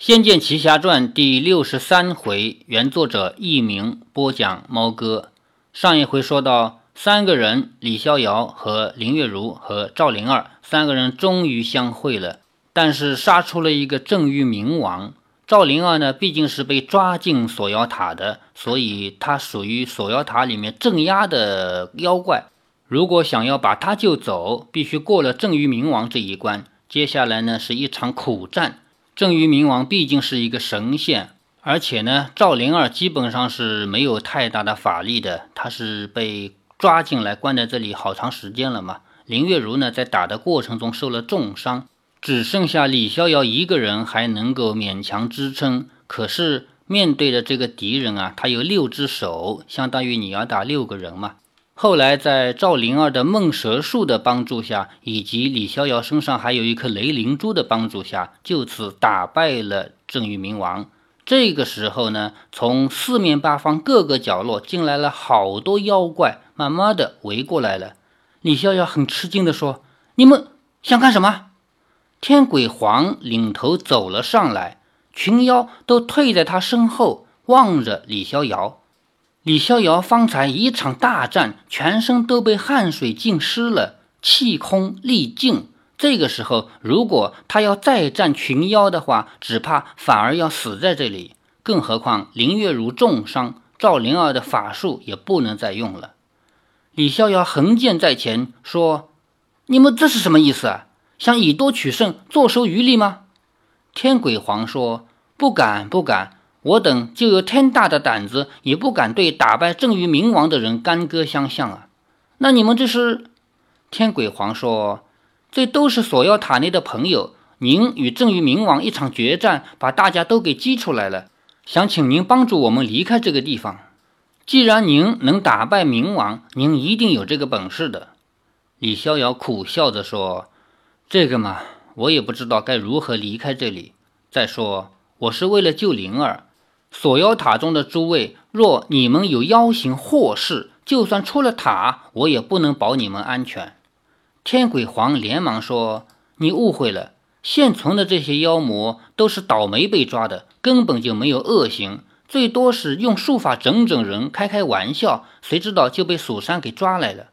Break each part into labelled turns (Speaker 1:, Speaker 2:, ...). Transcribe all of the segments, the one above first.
Speaker 1: 《仙剑奇侠传》第六十三回，原作者佚名，播讲猫哥。上一回说到，三个人李逍遥和林月如和赵灵儿三个人终于相会了，但是杀出了一个正玉冥王。赵灵儿呢，毕竟是被抓进锁妖塔的，所以她属于锁妖塔里面镇压的妖怪。如果想要把她救走，必须过了正玉冥王这一关。接下来呢，是一场苦战。正玉冥王毕竟是一个神仙，而且呢，赵灵儿基本上是没有太大的法力的，他是被抓进来关在这里好长时间了嘛。林月如呢，在打的过程中受了重伤，只剩下李逍遥一个人还能够勉强支撑。可是面对的这个敌人啊，他有六只手，相当于你要打六个人嘛。后来，在赵灵儿的梦蛇术的帮助下，以及李逍遥身上还有一颗雷灵珠的帮助下，就此打败了正玉冥王。这个时候呢，从四面八方各个角落进来了好多妖怪，慢慢的围过来了。李逍遥很吃惊的说：“你们想干什么？”天鬼皇领头走了上来，群妖都退在他身后，望着李逍遥。李逍遥方才一场大战，全身都被汗水浸湿了，气空力尽。这个时候，如果他要再战群妖的话，只怕反而要死在这里。更何况林月如重伤，赵灵儿的法术也不能再用了。李逍遥横剑在前，说：“你们这是什么意思啊？想以多取胜，坐收渔利吗？”天鬼皇说：“不敢，不敢。”我等就有天大的胆子，也不敢对打败正玉冥王的人干戈相向啊！那你们这是？天鬼皇说：“这都是锁妖塔内的朋友。您与正玉冥王一场决战，把大家都给激出来了，想请您帮助我们离开这个地方。既然您能打败冥王，您一定有这个本事的。”李逍遥苦笑着说：“这个嘛，我也不知道该如何离开这里。再说，我是为了救灵儿。”锁妖塔中的诸位，若你们有妖形祸事，就算出了塔，我也不能保你们安全。天鬼皇连忙说：“你误会了，现存的这些妖魔都是倒霉被抓的，根本就没有恶行，最多是用术法整整人，开开玩笑。谁知道就被蜀山给抓来了。”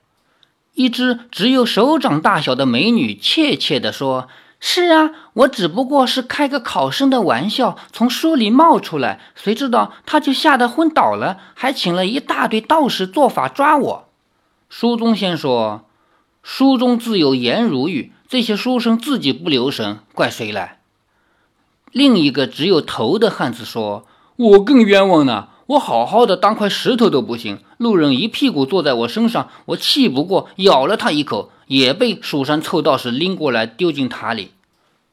Speaker 1: 一只只有手掌大小的美女怯怯地说。是啊，我只不过是开个考生的玩笑，从书里冒出来，谁知道他就吓得昏倒了，还请了一大堆道士做法抓我。书中先说，书中自有颜如玉，这些书生自己不留神，怪谁来？另一个只有头的汉子说：“我更冤枉呢，我好好的当块石头都不行，路人一屁股坐在我身上，我气不过，咬了他一口，也被蜀山臭道士拎过来丢进塔里。”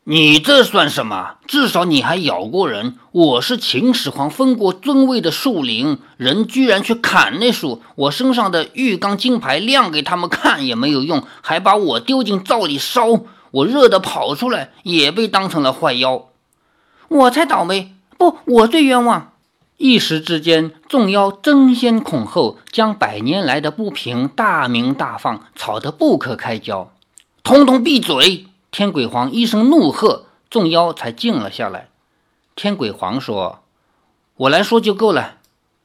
Speaker 1: 你这算什么？至少你还咬过人。我是秦始皇封过尊位的树灵，人居然去砍那树，我身上的玉钢金牌亮给他们看也没有用，还把我丢进灶里烧。我热的跑出来，也被当成了坏妖。我才倒霉，不，我最冤枉。一时之间，众妖争先恐后，将百年来的不平大鸣大放，吵得不可开交。统统闭嘴！天鬼皇一声怒喝，众妖才静了下来。天鬼皇说：“我来说就够了，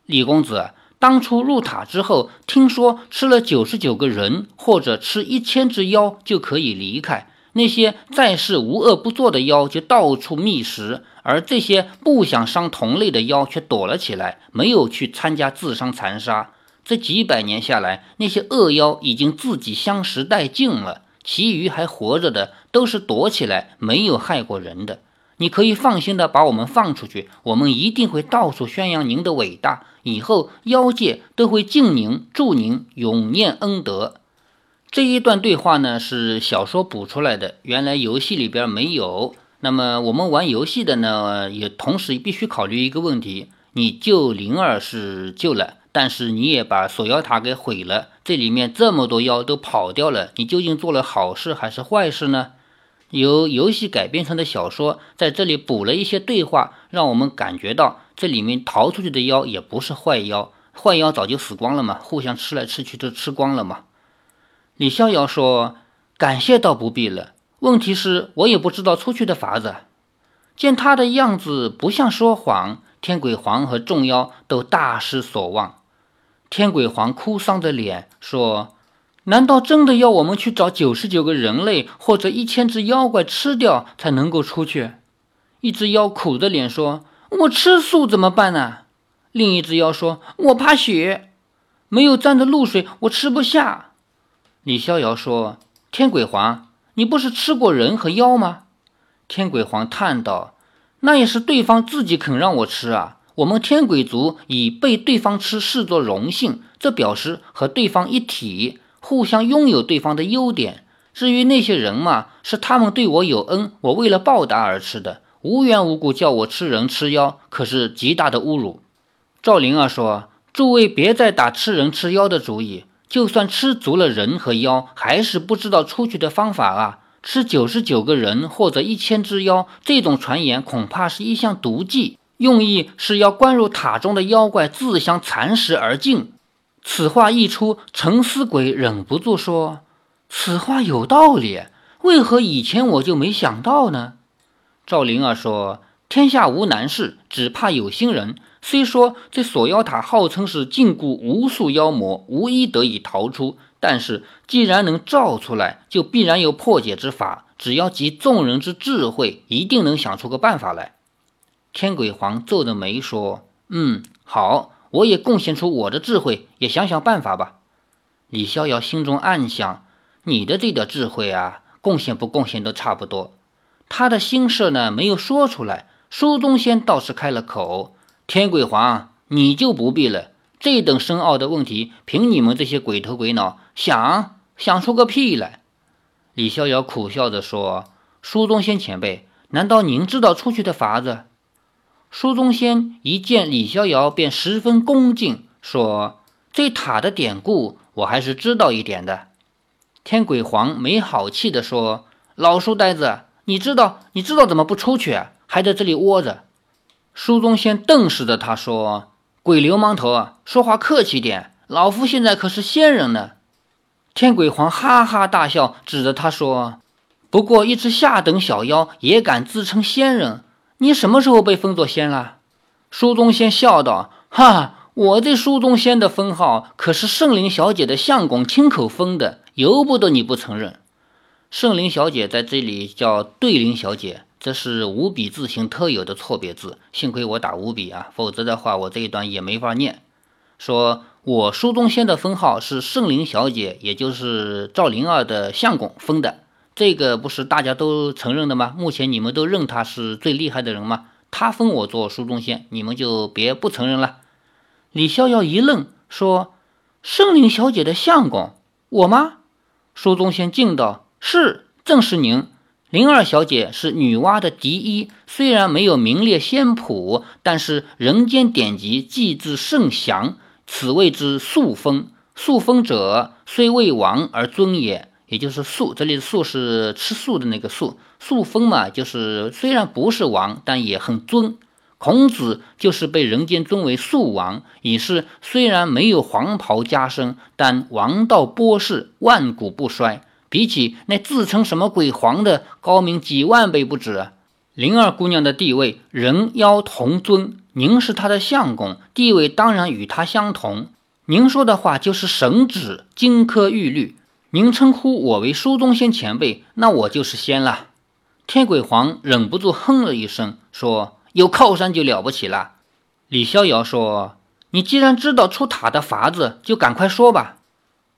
Speaker 1: 李公子，当初入塔之后，听说吃了九十九个人，或者吃一千只妖就可以离开。那些在世无恶不作的妖就到处觅食，而这些不想伤同类的妖却躲了起来，没有去参加自相残杀。这几百年下来，那些恶妖已经自己相识殆尽了。”其余还活着的都是躲起来，没有害过人的。你可以放心的把我们放出去，我们一定会到处宣扬您的伟大，以后妖界都会敬您、祝您永念恩德。这一段对话呢是小说补出来的，原来游戏里边没有。那么我们玩游戏的呢，也同时必须考虑一个问题：你救灵儿是救了。但是你也把锁妖塔给毁了，这里面这么多妖都跑掉了，你究竟做了好事还是坏事呢？由游戏改编成的小说在这里补了一些对话，让我们感觉到这里面逃出去的妖也不是坏妖，坏妖早就死光了嘛，互相吃来吃去都吃光了嘛。李逍遥说：“感谢倒不必了，问题是我也不知道出去的法子。”见他的样子不像说谎，天鬼皇和众妖都大失所望。天鬼皇哭丧着脸说：“难道真的要我们去找九十九个人类或者一千只妖怪吃掉才能够出去？”一只妖苦着脸说：“我吃素怎么办呢？”另一只妖说：“我怕血，没有沾的露水我吃不下。”李逍遥说：“天鬼皇，你不是吃过人和妖吗？”天鬼皇叹道：“那也是对方自己肯让我吃啊。我们天鬼族以被对方吃视作荣幸，这表示和对方一体，互相拥有对方的优点。至于那些人嘛，是他们对我有恩，我为了报答而吃的。无缘无故叫我吃人吃妖，可是极大的侮辱。”赵灵儿说：“诸位别再打吃人吃妖的主意，就算吃足了人和妖，还是不知道出去的方法啊。”吃九十九个人或者一千只妖，这种传言恐怕是一项毒计，用意是要关入塔中的妖怪自相蚕食而尽。此话一出，沉思鬼忍不住说：“此话有道理，为何以前我就没想到呢？”赵灵儿说：“天下无难事，只怕有心人。虽说这锁妖塔号称是禁锢无数妖魔，无一得以逃出。”但是，既然能造出来，就必然有破解之法。只要集众人之智慧，一定能想出个办法来。天鬼皇皱着眉说：“嗯，好，我也贡献出我的智慧，也想想办法吧。”李逍遥心中暗想：“你的这点智慧啊，贡献不贡献都差不多。”他的心事呢，没有说出来。苏宗仙倒是开了口：“天鬼皇，你就不必了。”这等深奥的问题，凭你们这些鬼头鬼脑想想出个屁来！李逍遥苦笑着说：“苏宗仙前辈，难道您知道出去的法子？”苏宗仙一见李逍遥，便十分恭敬，说：“这塔的典故，我还是知道一点的。”天鬼皇没好气地说：“老书呆子，你知道？你知道怎么不出去，啊还在这里窝着？”苏宗仙瞪视着他说。鬼流氓头啊，说话客气点。老夫现在可是仙人呢。天鬼皇哈哈大笑，指着他说：“不过一只下等小妖也敢自称仙人？你什么时候被封作仙了？”书中仙笑道：“哈，我这书中仙的封号可是圣灵小姐的相公亲口封的，由不得你不承认。圣灵小姐在这里叫对灵小姐。”这是五笔字形特有的错别字，幸亏我打五笔啊，否则的话我这一段也没法念。说我书中仙的封号是圣灵小姐，也就是赵灵儿的相公封的，这个不是大家都承认的吗？目前你们都认他是最厉害的人吗？他封我做书中仙，你们就别不承认了。李逍遥一愣，说：“圣灵小姐的相公，我吗？”书中仙敬道：“是，正是您。”灵儿小姐是女娲的嫡一，虽然没有名列仙谱，但是人间典籍记字甚详，此谓之素封。素封者，虽未亡而尊也。也就是素，这里的素是吃素的那个素。素封嘛，就是虽然不是王，但也很尊。孔子就是被人间尊为素王，已是虽然没有黄袍加身，但王道波世，万古不衰。比起那自称什么鬼皇的高明几万倍不止。灵儿姑娘的地位，人妖同尊，您是她的相公，地位当然与她相同。您说的话就是神旨，金科玉律。您称呼我为书中仙前辈，那我就是仙了。天鬼皇忍不住哼了一声，说：“有靠山就了不起了。”李逍遥说：“你既然知道出塔的法子，就赶快说吧。”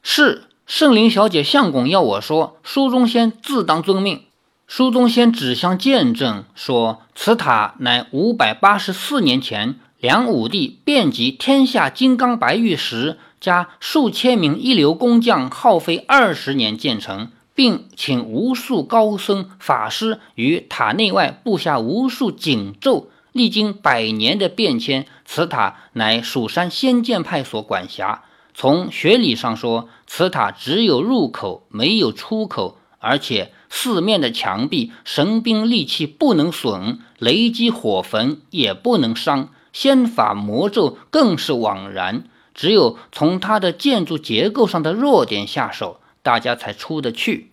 Speaker 1: 是。圣灵小姐相公要我说，书中仙自当遵命。书中仙指向见证说：“此塔乃五百八十四年前梁武帝遍及天下金刚白玉石，加数千名一流工匠耗费二十年建成，并请无数高僧法师于塔内外布下无数锦咒。历经百年的变迁，此塔乃蜀山仙剑派所管辖。”从学理上说，此塔只有入口，没有出口，而且四面的墙壁神兵利器不能损，雷击火焚也不能伤，仙法魔咒更是枉然。只有从它的建筑结构上的弱点下手，大家才出得去。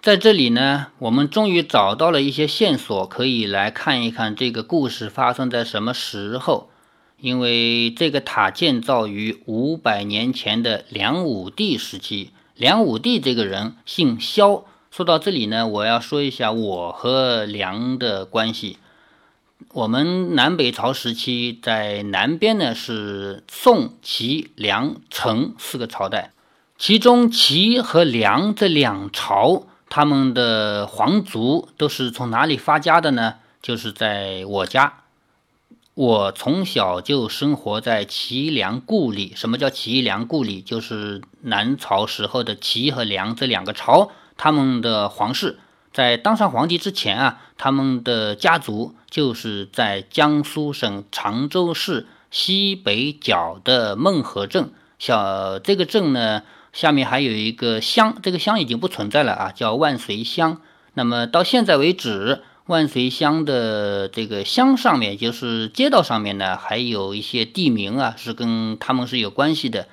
Speaker 1: 在这里呢，我们终于找到了一些线索，可以来看一看这个故事发生在什么时候。因为这个塔建造于五百年前的梁武帝时期，梁武帝这个人姓萧。说到这里呢，我要说一下我和梁的关系。我们南北朝时期，在南边呢是宋、齐、梁、陈四个朝代，其中齐和梁这两朝，他们的皇族都是从哪里发家的呢？就是在我家。我从小就生活在齐梁故里。什么叫齐梁故里？就是南朝时候的齐和梁这两个朝，他们的皇室在当上皇帝之前啊，他们的家族就是在江苏省常州市西北角的孟河镇。小这个镇呢，下面还有一个乡，这个乡已经不存在了啊，叫万岁乡。那么到现在为止。万岁乡的这个乡上面，就是街道上面呢，还有一些地名啊，是跟他们是有关系的。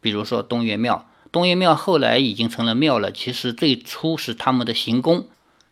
Speaker 1: 比如说东岳庙，东岳庙后来已经成了庙了，其实最初是他们的行宫。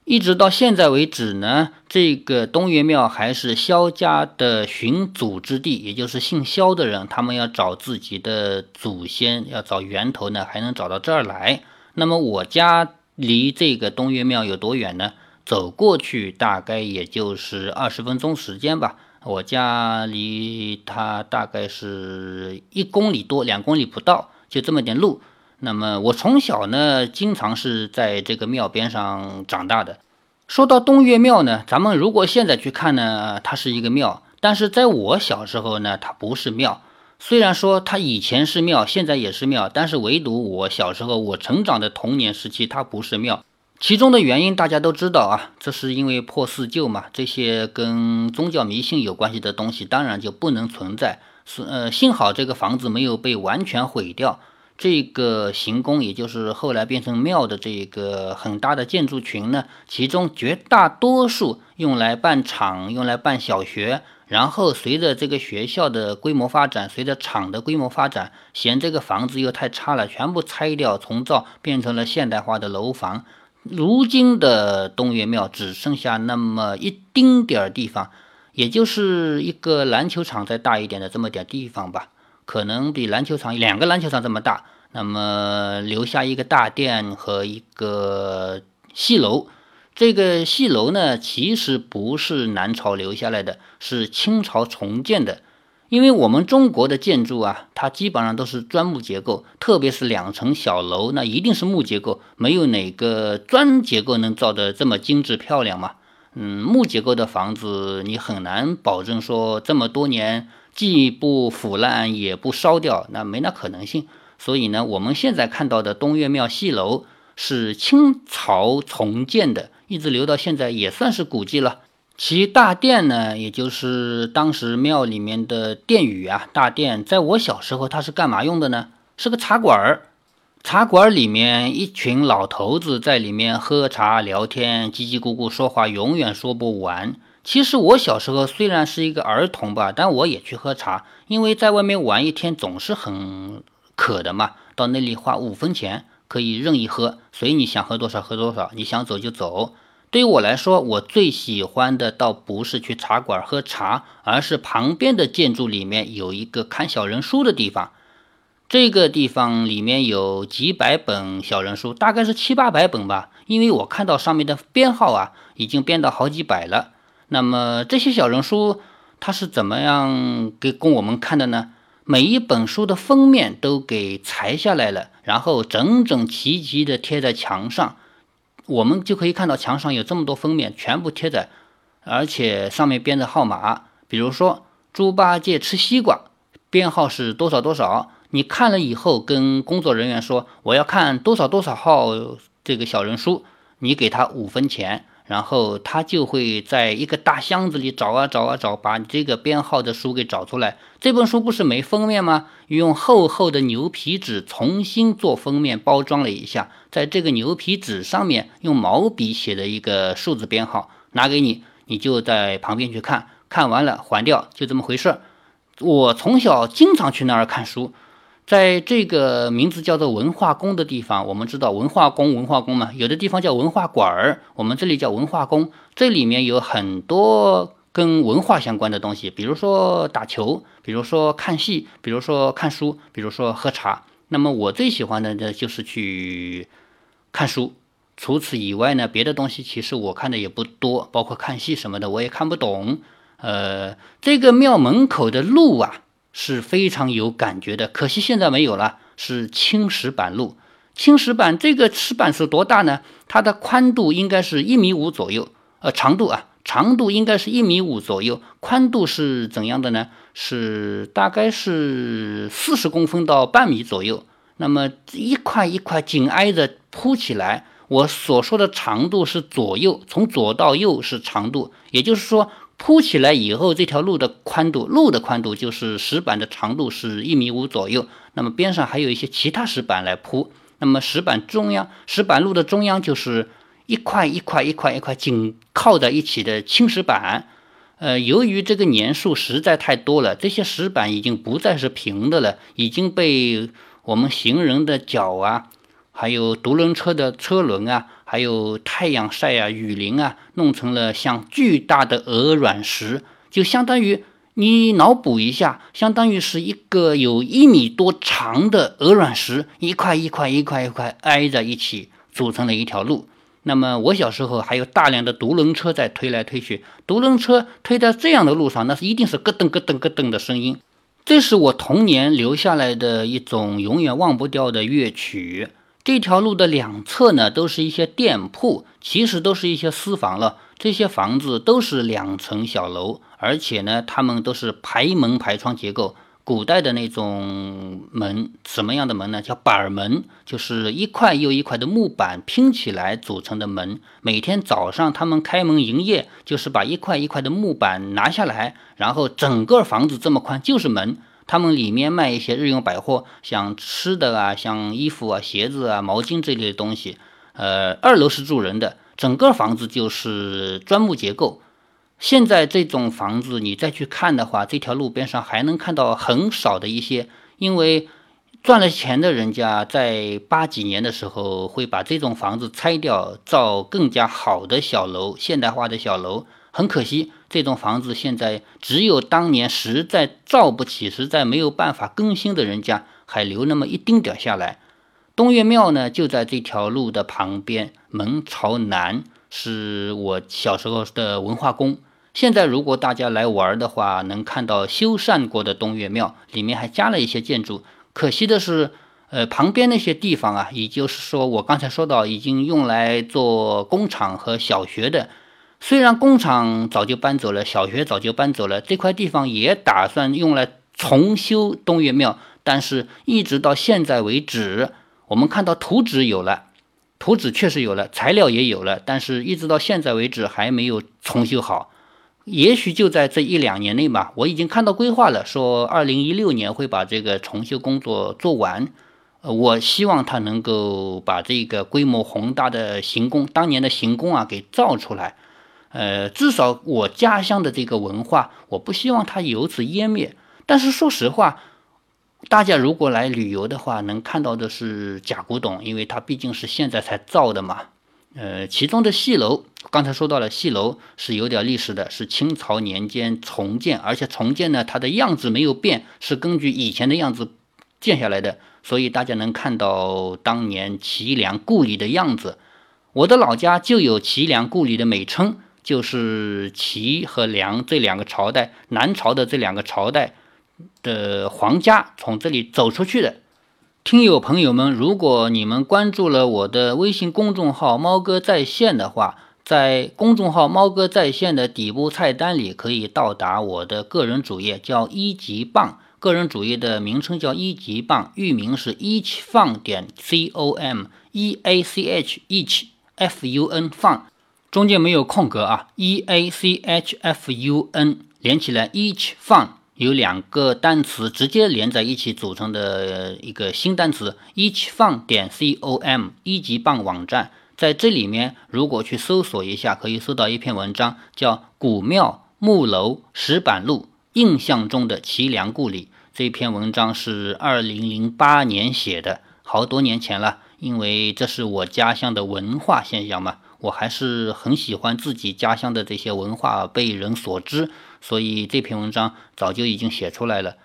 Speaker 1: 一直到现在为止呢，这个东岳庙还是萧家的寻祖之地，也就是姓萧的人，他们要找自己的祖先，要找源头呢，还能找到这儿来。那么我家离这个东岳庙有多远呢？走过去大概也就是二十分钟时间吧。我家离他大概是一公里多，两公里不到，就这么点路。那么我从小呢，经常是在这个庙边上长大的。说到东岳庙呢，咱们如果现在去看呢，它是一个庙；但是在我小时候呢，它不是庙。虽然说它以前是庙，现在也是庙，但是唯独我小时候，我成长的童年时期，它不是庙。其中的原因大家都知道啊，这是因为破四旧嘛，这些跟宗教迷信有关系的东西当然就不能存在。是呃，幸好这个房子没有被完全毁掉。这个行宫，也就是后来变成庙的这个很大的建筑群呢，其中绝大多数用来办厂、用来办小学，然后随着这个学校的规模发展，随着厂的规模发展，嫌这个房子又太差了，全部拆掉重造，变成了现代化的楼房。如今的东岳庙只剩下那么一丁点儿地方，也就是一个篮球场再大一点的这么点地方吧，可能比篮球场两个篮球场这么大。那么留下一个大殿和一个戏楼。这个戏楼呢，其实不是南朝留下来的，是清朝重建的。因为我们中国的建筑啊，它基本上都是砖木结构，特别是两层小楼，那一定是木结构，没有哪个砖结构能造的这么精致漂亮嘛。嗯，木结构的房子你很难保证说这么多年既不腐烂也不烧掉，那没那可能性。所以呢，我们现在看到的东岳庙戏楼是清朝重建的，一直留到现在也算是古迹了。其大殿呢，也就是当时庙里面的殿宇啊，大殿，在我小时候它是干嘛用的呢？是个茶馆儿。茶馆里面一群老头子在里面喝茶聊天，叽叽咕咕说话，永远说不完。其实我小时候虽然是一个儿童吧，但我也去喝茶，因为在外面玩一天总是很渴的嘛。到那里花五分钱可以任意喝，随你想喝多少喝多少，你想走就走。对于我来说，我最喜欢的倒不是去茶馆喝茶，而是旁边的建筑里面有一个看小人书的地方。这个地方里面有几百本小人书，大概是七八百本吧。因为我看到上面的编号啊，已经编到好几百了。那么这些小人书它是怎么样给供我们看的呢？每一本书的封面都给裁下来了，然后整整齐齐的贴在墙上。我们就可以看到墙上有这么多封面，全部贴着，而且上面编着号码，比如说猪八戒吃西瓜，编号是多少多少。你看了以后，跟工作人员说我要看多少多少号这个小人书，你给他五分钱。然后他就会在一个大箱子里找啊找啊找，把你这个编号的书给找出来。这本书不是没封面吗？用厚厚的牛皮纸重新做封面包装了一下，在这个牛皮纸上面用毛笔写的一个数字编号，拿给你，你就在旁边去看，看完了还掉，就这么回事。我从小经常去那儿看书，在这个名字叫做文化宫的地方，我们知道文化宫文化宫嘛，有的地方叫文化馆儿，我们这里叫文化宫。这里面有很多跟文化相关的东西，比如说打球，比如说看戏，比如说看书，比如说喝茶。那么我最喜欢的呢，就是去看书。除此以外呢，别的东西其实我看的也不多，包括看戏什么的，我也看不懂。呃，这个庙门口的路啊。是非常有感觉的，可惜现在没有了。是青石板路，青石板这个石板是多大呢？它的宽度应该是一米五左右，呃，长度啊，长度应该是一米五左右，宽度是怎样的呢？是大概是四十公分到半米左右。那么一块一块紧挨着铺起来，我所说的长度是左右，从左到右是长度，也就是说。铺起来以后，这条路的宽度，路的宽度就是石板的长度是一米五左右。那么边上还有一些其他石板来铺。那么石板中央，石板路的中央就是一块一块一块一块紧靠在一起的青石板。呃，由于这个年数实在太多了，这些石板已经不再是平的了，已经被我们行人的脚啊，还有独轮车的车轮啊。还有太阳晒啊，雨淋啊，弄成了像巨大的鹅卵石，就相当于你脑补一下，相当于是一个有一米多长的鹅卵石，一块一块一块一块挨在一起，组成了一条路。那么我小时候还有大量的独轮车在推来推去，独轮车推在这样的路上，那是一定是咯噔咯噔咯噔的声音。这是我童年留下来的一种永远忘不掉的乐曲。这条路的两侧呢，都是一些店铺，其实都是一些私房了。这些房子都是两层小楼，而且呢，它们都是排门排窗结构。古代的那种门，什么样的门呢？叫板门，就是一块又一块的木板拼起来组成的门。每天早上他们开门营业，就是把一块一块的木板拿下来，然后整个房子这么宽就是门。他们里面卖一些日用百货，像吃的啊，像衣服啊、鞋子啊、毛巾这类的东西。呃，二楼是住人的，整个房子就是砖木结构。现在这种房子你再去看的话，这条路边上还能看到很少的一些，因为赚了钱的人家在八几年的时候会把这种房子拆掉，造更加好的小楼，现代化的小楼。很可惜，这栋房子现在只有当年实在造不起、实在没有办法更新的人家还留那么一丁点下来。东岳庙呢，就在这条路的旁边，门朝南，是我小时候的文化宫。现在如果大家来玩的话，能看到修缮过的东岳庙，里面还加了一些建筑。可惜的是，呃，旁边那些地方啊，也就是说我刚才说到已经用来做工厂和小学的。虽然工厂早就搬走了，小学早就搬走了，这块地方也打算用来重修东岳庙，但是一直到现在为止，我们看到图纸有了，图纸确实有了，材料也有了，但是一直到现在为止还没有重修好。也许就在这一两年内吧，我已经看到规划了，说二零一六年会把这个重修工作做完。呃，我希望他能够把这个规模宏大的行宫，当年的行宫啊给造出来。呃，至少我家乡的这个文化，我不希望它由此湮灭。但是说实话，大家如果来旅游的话，能看到的是假古董，因为它毕竟是现在才造的嘛。呃，其中的戏楼，刚才说到了，戏楼是有点历史的，是清朝年间重建，而且重建呢，它的样子没有变，是根据以前的样子建下来的，所以大家能看到当年齐梁故里的样子。我的老家就有齐梁故里的美称。就是齐和梁这两个朝代，南朝的这两个朝代的皇家从这里走出去的。听友朋友们，如果你们关注了我的微信公众号“猫哥在线”的话，在公众号“猫哥在线”的底部菜单里可以到达我的个人主页，叫一级棒。个人主页的名称叫一级棒，域名是 each fun 点 c o m，e a c h each f u n fun。中间没有空格啊，e a c h f u n 连起来，each fun 有两个单词直接连在一起组成的一个新单词，each fun 点 c o m 一级棒网站，在这里面如果去搜索一下，可以搜到一篇文章，叫《古庙木楼石板路印象中的齐梁故里》。这篇文章是二零零八年写的，好多年前了。因为这是我家乡的文化现象嘛，我还是很喜欢自己家乡的这些文化被人所知，所以这篇文章早就已经写出来了。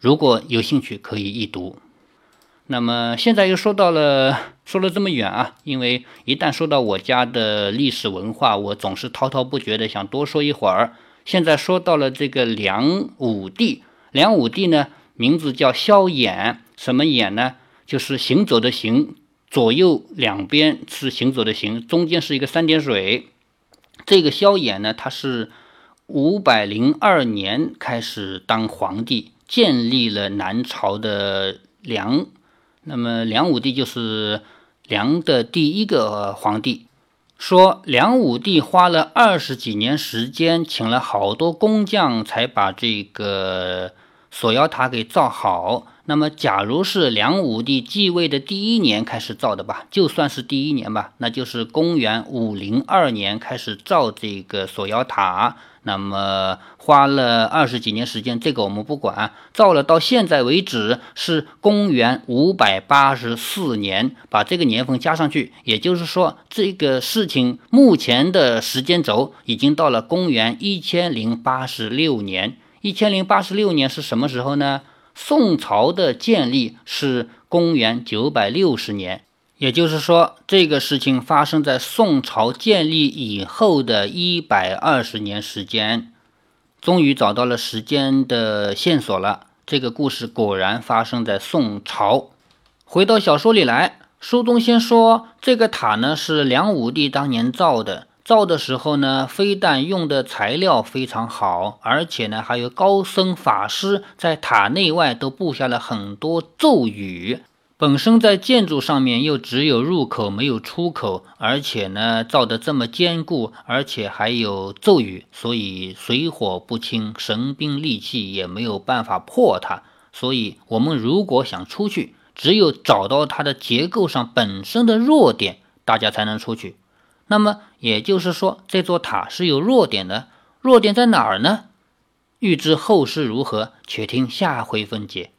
Speaker 1: 如果有兴趣，可以一读。那么现在又说到了，说了这么远啊，因为一旦说到我家的历史文化，我总是滔滔不绝的想多说一会儿。现在说到了这个梁武帝，梁武帝呢，名字叫萧衍，什么衍呢？就是行走的行，左右两边是行走的行，中间是一个三点水。这个萧衍呢，他是五百零二年开始当皇帝，建立了南朝的梁。那么梁武帝就是梁的第一个皇帝。说梁武帝花了二十几年时间，请了好多工匠，才把这个锁妖塔给造好。那么，假如是梁武帝继位的第一年开始造的吧，就算是第一年吧，那就是公元五零二年开始造这个锁妖塔。那么花了二十几年时间，这个我们不管。造了到现在为止是公元五百八十四年，把这个年份加上去，也就是说，这个事情目前的时间轴已经到了公元一千零八十六年。一千零八十六年是什么时候呢？宋朝的建立是公元九百六十年，也就是说，这个事情发生在宋朝建立以后的一百二十年时间。终于找到了时间的线索了，这个故事果然发生在宋朝。回到小说里来，书中先说这个塔呢是梁武帝当年造的。造的时候呢，非但用的材料非常好，而且呢，还有高僧法师在塔内外都布下了很多咒语。本身在建筑上面又只有入口没有出口，而且呢，造的这么坚固，而且还有咒语，所以水火不侵，神兵利器也没有办法破它。所以，我们如果想出去，只有找到它的结构上本身的弱点，大家才能出去。那么也就是说，这座塔是有弱点的，弱点在哪儿呢？欲知后事如何，且听下回分解。